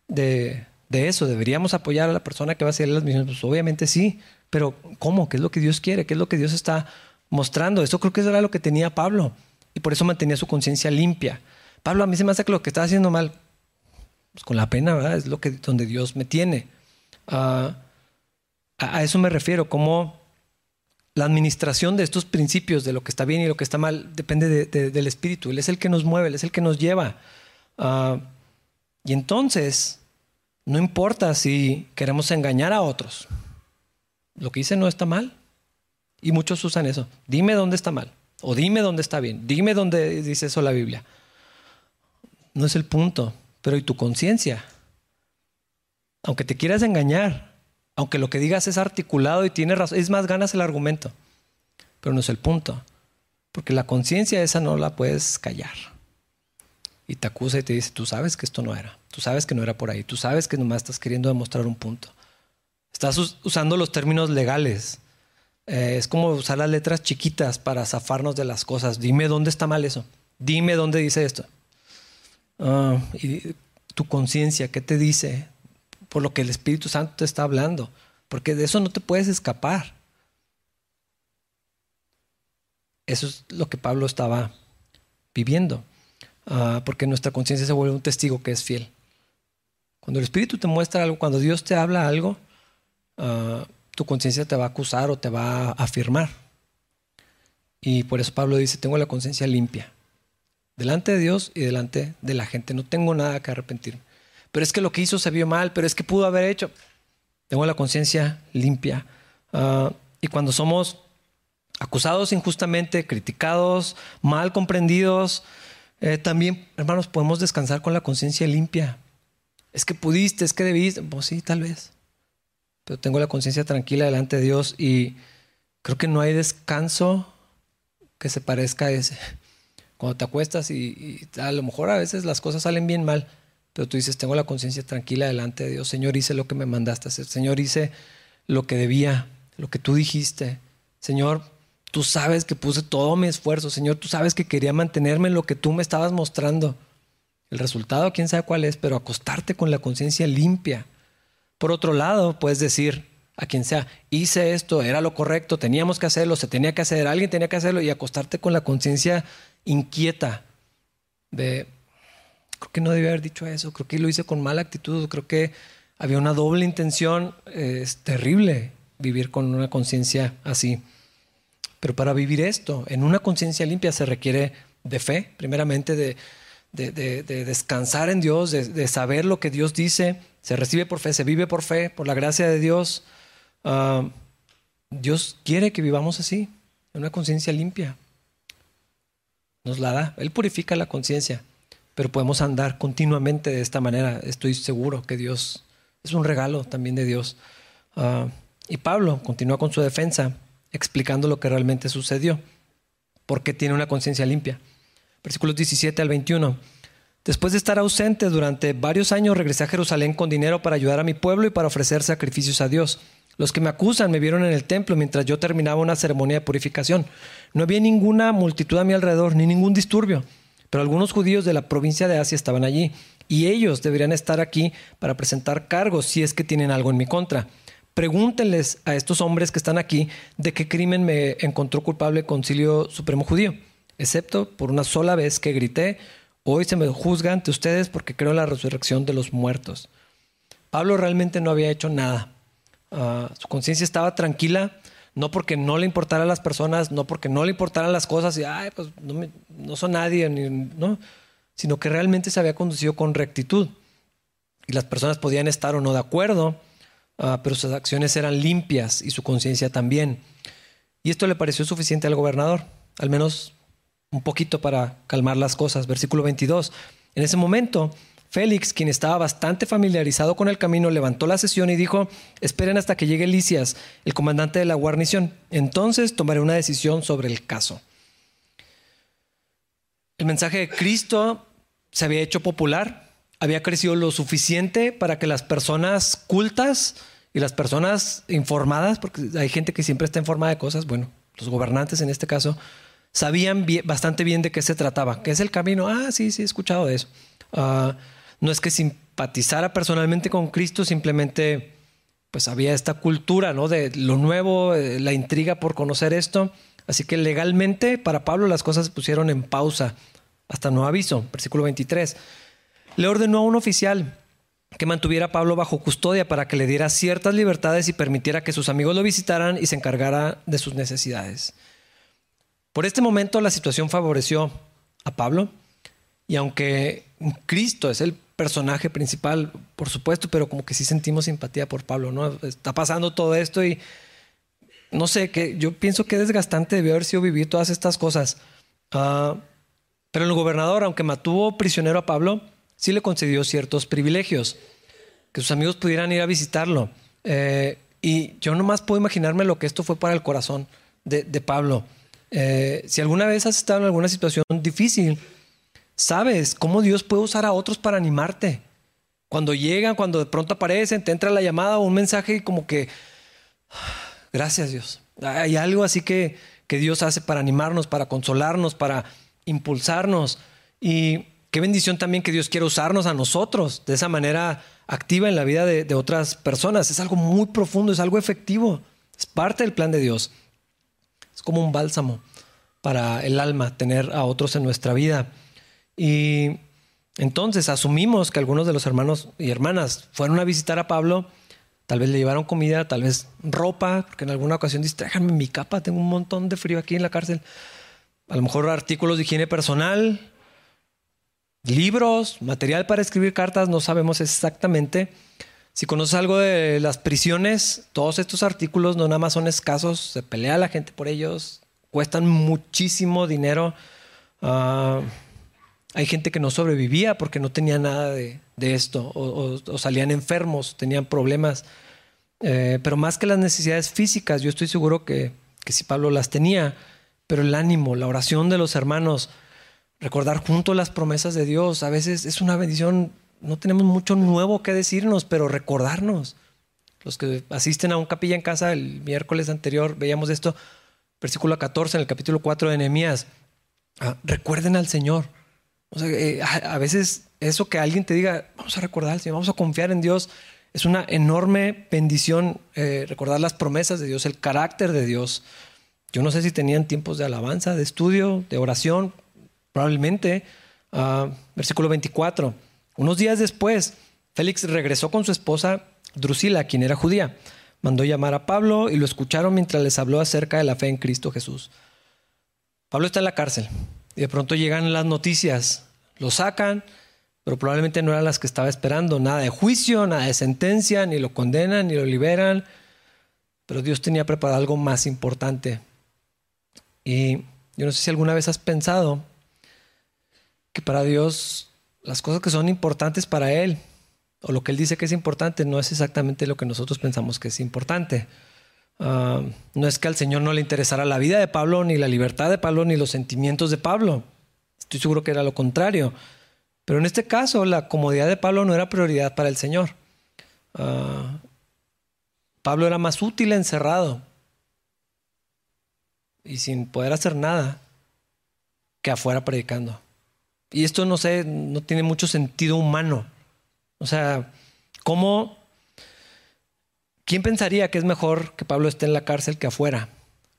de, eso. ¿Deberíamos apoyar a la persona que va a hacer las misiones? Pues obviamente sí. Pero ¿cómo? ¿Qué es lo que Dios quiere? ¿Qué es lo que Dios está mostrando? Eso creo que era lo que tenía Pablo. Y por eso mantenía su conciencia limpia. Pablo, a mí se me hace que lo que está haciendo mal, pues con la pena, ¿verdad? Es lo que, donde Dios me tiene. Ah, a, eso me refiero, como la administración de estos principios, de lo que está bien y lo que está mal, depende del Espíritu. Él es el que nos mueve, Él es el que nos lleva. Ah, y entonces, no importa si queremos engañar a otros. Lo que hice no está mal. Y muchos usan eso. Dime dónde está mal. O dime dónde está bien. Dime dónde dice eso la Biblia no es el punto. Pero ¿y tu conciencia? Aunque te quieras engañar, aunque lo que digas es articulado y tiene razón, es más ganas el argumento. Pero no es el punto. Porque la conciencia esa no la puedes callar. Y te acusa y te dice, tú sabes que esto no era. Tú sabes que no era por ahí. Tú sabes que nomás estás queriendo demostrar un punto. Estás usando los términos legales. Eh, es como usar las letras chiquitas para zafarnos de las cosas. Dime dónde está mal eso. Dime dónde dice esto. Ah, y tu conciencia, ¿qué te dice? Por lo que el Espíritu Santo te está hablando. Porque de eso no te puedes escapar. Eso es lo que Pablo estaba viviendo. Ah, porque nuestra conciencia se vuelve un testigo que es fiel. Cuando el Espíritu te muestra algo, cuando Dios te habla algo, ah, tu conciencia te va a acusar o te va a afirmar. Y por eso Pablo dice, tengo la conciencia limpia delante de Dios y delante de la gente. No tengo nada que arrepentirme. Pero es que lo que hizo se vio mal, pero es que pudo haber hecho. Tengo la conciencia limpia. Ah, y cuando somos acusados injustamente, criticados, mal comprendidos, eh, también, hermanos, podemos descansar con la conciencia limpia. Es que pudiste, es que debiste. Pues sí, tal vez. Pero tengo la conciencia tranquila delante de Dios y creo que no hay descanso que se parezca a ese. Cuando te acuestas y, a lo mejor a veces las cosas salen bien mal, pero tú dices, tengo la conciencia tranquila delante de Dios. Señor, hice lo que me mandaste hacer. Señor, hice lo que debía, lo que tú dijiste. Señor, tú sabes que puse todo mi esfuerzo. Señor, tú sabes que quería mantenerme en lo que tú me estabas mostrando. El resultado, quién sabe cuál es, pero acostarte con la conciencia limpia. Por otro lado, puedes decir a quien sea, hice esto, era lo correcto, teníamos que hacerlo, se tenía que hacer, alguien tenía que hacerlo y acostarte con la conciencia inquieta de, creo que no debía haber dicho eso, creo que lo hice con mala actitud, creo que había una doble intención, es terrible, vivir con una conciencia así. Pero para vivir esto, en una conciencia limpia se requiere de fe, primeramente de, descansar en Dios, de, saber lo que Dios dice. Se recibe por fe, se vive por fe, por la gracia de Dios. Ah, Dios quiere que vivamos así, en una conciencia limpia. Nos la da. Él purifica la conciencia, pero podemos andar continuamente de esta manera. Estoy seguro que Dios es un regalo también de Dios. Ah, y Pablo continúa con su defensa explicando lo que realmente sucedió, porque tiene una conciencia limpia. Versículos 17 al 21. Después de estar ausente durante varios años, regresé a Jerusalén con dinero para ayudar a mi pueblo y para ofrecer sacrificios a Dios. Los que me acusan me vieron en el templo mientras yo terminaba una ceremonia de purificación. No había ninguna multitud a mi alrededor, ni ningún disturbio, pero algunos judíos de la provincia de Asia estaban allí, y ellos deberían estar aquí para presentar cargos si es que tienen algo en mi contra. Pregúntenles a estos hombres que están aquí de qué crimen me encontró culpable el Concilio Supremo Judío, excepto por una sola vez que grité, hoy se me juzga ante ustedes porque creo en la resurrección de los muertos. Pablo realmente no había hecho nada. Ah, su conciencia estaba tranquila, no porque no le importaran las personas, no porque no le importaran las cosas y, ay, pues no, no son nadie, no, sino que realmente se había conducido con rectitud. Y las personas podían estar o no de acuerdo, Ah, pero sus acciones eran limpias y su conciencia también. Y esto le pareció suficiente al gobernador, al menos un poquito para calmar las cosas. Versículo 22. En ese momento, Félix, quien estaba bastante familiarizado con el camino, levantó la sesión y dijo, esperen hasta que llegue Licias, el comandante de la guarnición. Entonces tomaré una decisión sobre el caso. El mensaje de Cristo se había hecho popular, había crecido lo suficiente para que las personas cultas y las personas informadas, porque hay gente que siempre está informada de cosas, bueno, los gobernantes en este caso, sabían bastante bien de qué se trataba, qué es el camino. Ah, sí, sí, he escuchado de eso. Ah, no es que simpatizara personalmente con Cristo, simplemente pues había esta cultura, ¿no? De lo nuevo, eh, la intriga por conocer esto. Así que legalmente para Pablo las cosas se pusieron en pausa hasta nuevo aviso. Versículo 23. Le ordenó a un oficial, que mantuviera a Pablo bajo custodia para que le diera ciertas libertades y permitiera que sus amigos lo visitaran y se encargara de sus necesidades. Por este momento la situación favoreció a Pablo y aunque Cristo es el personaje principal, por supuesto, pero como que sí sentimos simpatía por Pablo, ¿no? Está pasando todo esto y no sé, que yo pienso que desgastante debió haber sido vivir todas estas cosas. Ah, pero el gobernador, aunque mantuvo prisionero a Pablo, sí le concedió ciertos privilegios, que sus amigos pudieran ir a visitarlo. Eh, y yo nomás puedo imaginarme lo que esto fue para el corazón de, Pablo. Eh, si alguna vez has estado en alguna situación difícil, sabes cómo Dios puede usar a otros para animarte. Cuando llegan, cuando de pronto aparecen, te entra la llamada o un mensaje y como que, gracias Dios. Hay algo así que, que Dios hace para animarnos, para consolarnos, para impulsarnos. Y Qué bendición también que Dios quiera usarnos a nosotros de esa manera activa en la vida de, otras personas. Es algo muy profundo, es algo efectivo. Es parte del plan de Dios. Es como un bálsamo para el alma tener a otros en nuestra vida. Y entonces asumimos que algunos de los hermanos y hermanas fueron a visitar a Pablo. Tal vez le llevaron comida, tal vez ropa, porque en alguna ocasión dice, déjame mi capa, tengo un montón de frío aquí en la cárcel. A lo mejor artículos de higiene personal, libros, material para escribir cartas, no sabemos exactamente. Si conoces algo de las prisiones, todos estos artículos no nada más son escasos, se pelea la gente por ellos, cuestan muchísimo dinero. Ah, hay gente que no sobrevivía porque no tenía nada de, esto, o, salían enfermos, tenían problemas. Eh, pero más que las necesidades físicas, yo estoy seguro que, que si Pablo las tenía, pero el ánimo, la oración de los hermanos, recordar junto las promesas de Dios. A veces es una bendición, no tenemos mucho nuevo que decirnos, pero recordarnos. Los que asisten a un capilla en casa el miércoles anterior, veíamos esto, versículo 14 en el capítulo 4 de Nehemías. Ah, recuerden al Señor. Eh, a, veces eso que alguien te diga, vamos a recordar al Señor, vamos a confiar en Dios, es una enorme bendición eh, recordar las promesas de Dios, el carácter de Dios. Yo no sé si tenían tiempos de alabanza, de estudio, de oración, Probablemente, ah, versículo 24, unos días después, Félix regresó con su esposa Drusila, quien era judía. mandó llamar a Pablo y lo escucharon mientras les habló acerca de la fe en Cristo Jesús. Pablo está en la cárcel y de pronto llegan las noticias, lo sacan, pero probablemente no eran las que estaba esperando, nada de juicio, nada de sentencia, ni lo condenan, ni lo liberan, pero Dios tenía preparado algo más importante. Y yo no sé si alguna vez has pensado que para Dios las cosas que son importantes para Él, o lo que Él dice que es importante, no es exactamente lo que nosotros pensamos que es importante. Ah, no es que al Señor no le interesara la vida de Pablo, ni la libertad de Pablo, ni los sentimientos de Pablo. Estoy seguro que era lo contrario. Pero en este caso, la comodidad de Pablo no era prioridad para el Señor. Ah, Pablo era más útil encerrado y sin poder hacer nada que afuera predicando. Y esto no sé, no tiene mucho sentido humano. O sea, ¿cómo? ¿Quién pensaría que es mejor que Pablo esté en la cárcel que afuera?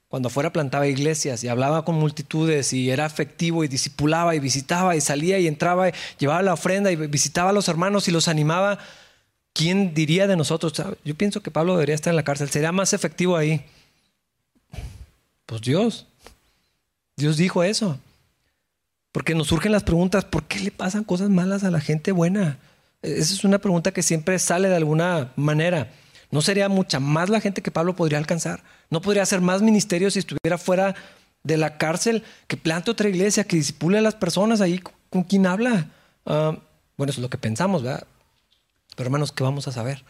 Cuando afuera plantaba iglesias y hablaba con multitudes y era afectivo y discipulaba y visitaba y salía y entraba y llevaba la ofrenda y visitaba a los hermanos y los animaba. ¿Quién diría de nosotros? Yo pienso que Pablo debería estar en la cárcel. Sería más efectivo ahí. Pues Dios. Dios dijo eso. Porque nos surgen las preguntas, ¿por qué le pasan cosas malas a la gente buena? Esa es una pregunta que siempre sale de alguna manera. ¿No sería mucha más la gente que Pablo podría alcanzar? ¿No podría hacer más ministerio si estuviera fuera de la cárcel? Que plante otra iglesia, que disipule a las personas ahí con quien habla. Ah, bueno, eso es lo que pensamos, ¿verdad? Pero hermanos, ¿qué vamos a saber?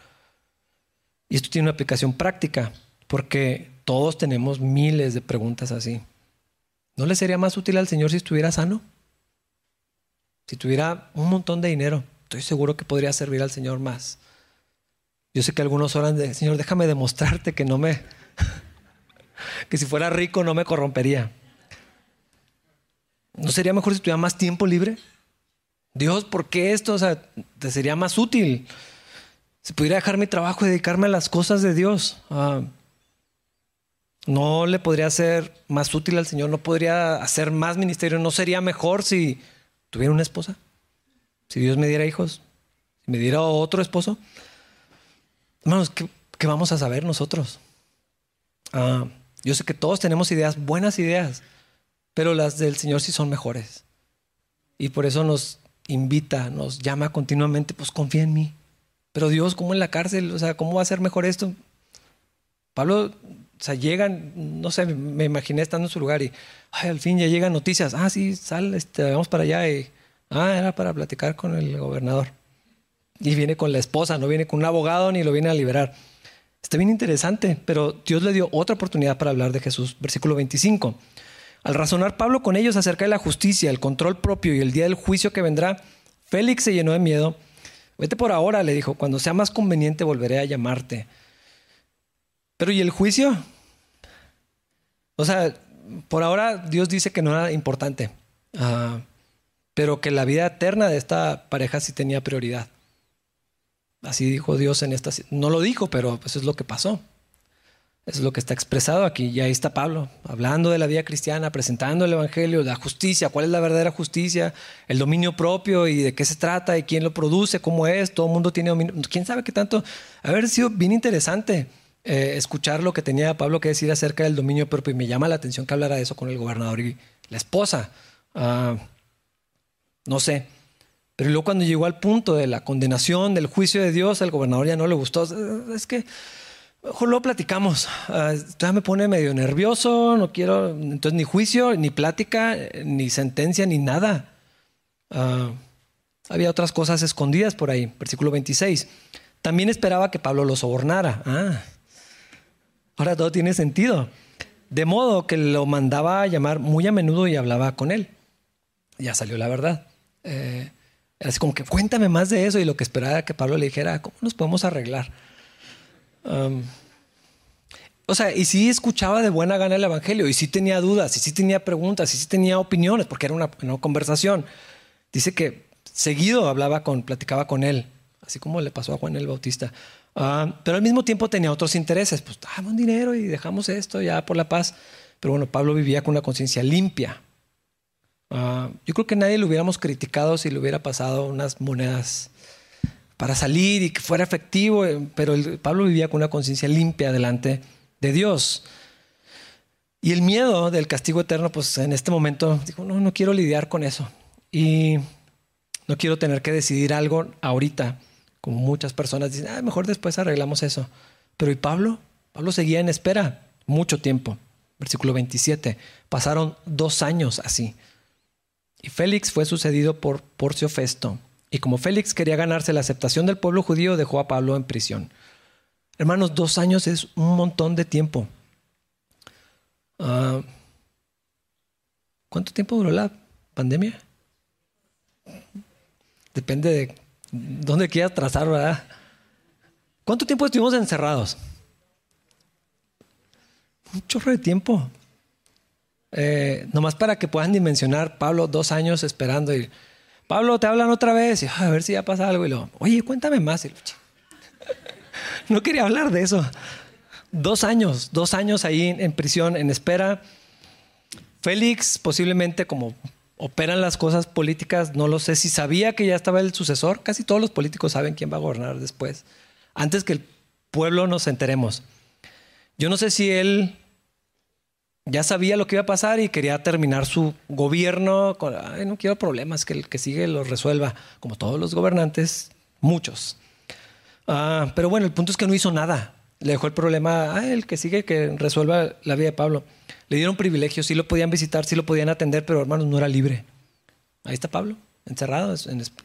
Y esto tiene una aplicación práctica, porque todos tenemos miles de preguntas así. ¿No le sería más útil al Señor si estuviera sano? Si tuviera un montón de dinero, estoy seguro que podría servir al Señor más. Yo sé que algunos oran de, Señor, déjame demostrarte que no me, que si fuera rico no me corrompería. ¿No sería mejor si tuviera más tiempo libre? Dios, ¿por qué esto? O sea, te sería más útil. Si pudiera dejar mi trabajo y dedicarme a las cosas de Dios. Ah, ¿No le podría ser más útil al Señor? ¿No podría hacer más ministerio? ¿No sería mejor si tuviera una esposa? Si Dios me diera hijos, si me diera otro esposo. Hermanos, ¿qué, vamos a saber nosotros? Ah, yo sé que todos tenemos ideas, buenas ideas, pero las del Señor sí son mejores. Y por eso nos invita, nos llama continuamente, pues confía en mí. Pero Dios, ¿cómo en la cárcel? O sea, ¿cómo va a ser mejor esto? Pablo, o sea, llegan, no sé, me imaginé estando en su lugar y al fin ya llegan noticias. Ah, sí, sal, este, vamos para allá y Ah, era para platicar con el gobernador. Y viene con la esposa, no viene con un abogado ni lo viene a liberar. Está bien interesante, pero Dios le dio otra oportunidad para hablar de Jesús. Versículo 25. Al razonar Pablo con ellos acerca de la justicia, el control propio y el día del juicio que vendrá, Félix se llenó de miedo. Vete por ahora, le dijo, cuando sea más conveniente volveré a llamarte. Pero ¿y el juicio? O sea, por ahora Dios dice que no era importante. Ah, pero que la vida eterna de esta pareja sí tenía prioridad. Así dijo Dios en esta... No lo dijo, pero pues es lo que pasó. Eso es lo que está expresado aquí. Y ahí está Pablo, hablando de la vida cristiana, presentando el Evangelio, la justicia, cuál es la verdadera justicia, el dominio propio y de qué se trata y quién lo produce, cómo es, todo el mundo tiene dominio. ¿Quién sabe qué tanto? Haber sido bien interesante eh, escuchar lo que tenía Pablo que decir acerca del dominio propio y me llama la atención que hablara de eso con el gobernador y la esposa. Ah, no sé. Pero luego cuando llegó al punto de la condenación, del juicio de Dios, al gobernador ya no le gustó. Es que mejor lo platicamos. Uh, me pone medio nervioso, no quiero entonces ni juicio, ni plática, ni sentencia, ni nada. Ah, había otras cosas escondidas por ahí. Versículo 26. También esperaba que Pablo lo sobornara. Ah, ahora todo tiene sentido. De modo que lo mandaba a llamar muy a menudo y hablaba con él. Ya salió la verdad. Eh, así como que cuéntame más de eso y lo que esperaba que Pablo le dijera, ¿cómo nos podemos arreglar? Um, o sea, y sí escuchaba de buena gana el Evangelio, y sí tenía dudas, y sí tenía preguntas, y sí tenía opiniones, porque era una, conversación. Dice que seguido hablaba con, platicaba con él, así como le pasó a Juan el Bautista. Ah, pero al mismo tiempo tenía otros intereses, pues damos dinero y dejamos esto ya por la paz. Pero bueno, Pablo vivía con una conciencia limpia, Ah, yo creo que nadie lo hubiéramos criticado si le hubiera pasado unas monedas para salir y que fuera efectivo, eh, pero Pablo vivía con una conciencia limpia delante de Dios. Y el miedo del castigo eterno, pues en este momento dijo, no, no quiero lidiar con eso. Y no quiero tener que decidir algo ahorita, como muchas personas dicen, ah, mejor después arreglamos eso. Pero ¿y Pablo? Pablo seguía en espera mucho tiempo. Versículo 27. Pasaron dos años así. Y Félix fue sucedido por Porcio Festo. Y como Félix quería ganarse la aceptación del pueblo judío, dejó a Pablo en prisión. Hermanos, dos años es un montón de tiempo. Ah, ¿Cuánto tiempo duró la pandemia? Depende de dónde quieras trazar, ¿verdad? ¿Cuánto tiempo estuvimos encerrados? Un chorro de tiempo. Eh, nomás para que puedan dimensionar, Pablo, dos años esperando y Pablo, te hablan otra vez y a ver si ya pasa algo y lo, oye, cuéntame más. no quería hablar de eso. Dos años, dos años ahí en prisión, en espera. Félix, posiblemente como operan las cosas políticas, no lo sé si sabía que ya estaba el sucesor. Casi todos los políticos saben quién va a gobernar después, antes que el pueblo nos enteremos. Yo no sé si él ya sabía lo que iba a pasar y quería terminar su gobierno con, Ay, no quiero problemas, que el que sigue lo resuelva, como todos los gobernantes, muchos. Ah, pero bueno, el punto es que no hizo nada le dejó el problema a el que sigue que resuelva la vida de Pablo. Le dieron privilegios, sí lo podían visitar, sí lo podían atender, pero hermanos, no era libre. Ahí está Pablo, encerrado,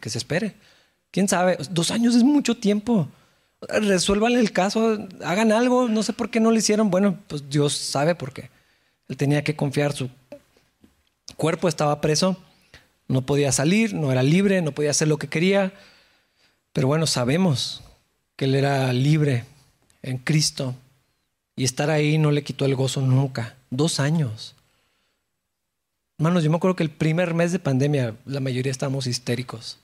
que se espere. ¿Quién sabe? Dos años es mucho tiempo. Resuelvan el caso, hagan algo, no sé por qué no lo hicieron. Bueno, pues Dios sabe por qué. Él tenía que confiar, su cuerpo estaba preso, no podía salir, no era libre, no podía hacer lo que quería. Pero bueno, sabemos que él era libre en Cristo y estar ahí no le quitó el gozo nunca. Dos años. Hermanos, yo me acuerdo que el primer mes de pandemia la mayoría estábamos histéricos.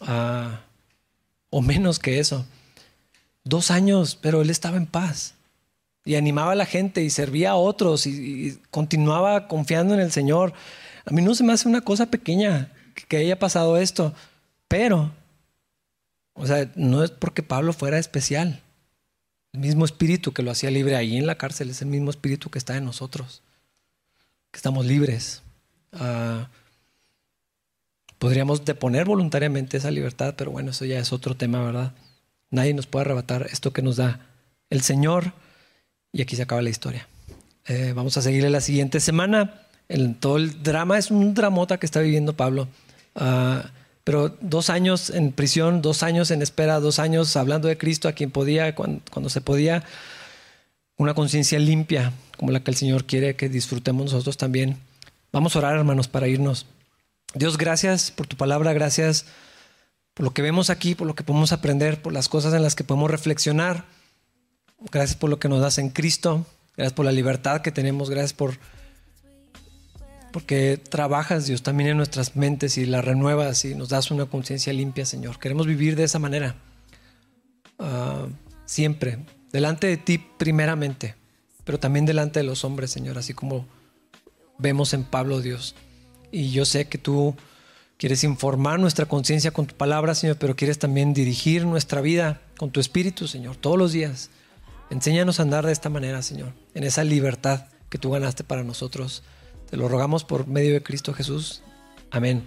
Ah, o menos que eso. Dos años, pero él estaba en paz. Y animaba a la gente y servía a otros y, continuaba confiando en el Señor. A mí no se me hace una cosa pequeña que haya pasado esto, pero, o sea, no es porque Pablo fuera especial. El mismo espíritu que lo hacía libre ahí en la cárcel es el mismo espíritu que está en nosotros, que estamos libres. Ah, podríamos deponer voluntariamente esa libertad, pero bueno, eso ya es otro tema, ¿verdad? Nadie nos puede arrebatar esto que nos da el Señor. Y aquí se acaba la historia. Eh, vamos a seguirle la siguiente semana. El, todo el drama es un dramota que está viviendo Pablo. Ah, pero dos años en prisión, dos años en espera, dos años hablando de Cristo a quien podía, cuando, se podía, una conciencia limpia como la que el Señor quiere que disfrutemos nosotros también. Vamos a orar, hermanos, para irnos. Dios, gracias por tu palabra, gracias por lo que vemos aquí, por lo que podemos aprender, por las cosas en las que podemos reflexionar. Gracias por lo que nos das en Cristo, gracias por la libertad que tenemos, gracias por porque trabajas, Dios, también en nuestras mentes y la renuevas y nos das una conciencia limpia, Señor. Queremos vivir de esa manera, ah, siempre, delante de ti primeramente, pero también delante de los hombres, Señor, así como vemos en Pablo, Dios. Y yo sé que tú quieres informar nuestra conciencia con tu palabra, Señor, pero quieres también dirigir nuestra vida con tu espíritu, Señor, todos los días. Enséñanos a andar de esta manera, Señor, en esa libertad que tú ganaste para nosotros. Te lo rogamos por medio de Cristo Jesús. Amén.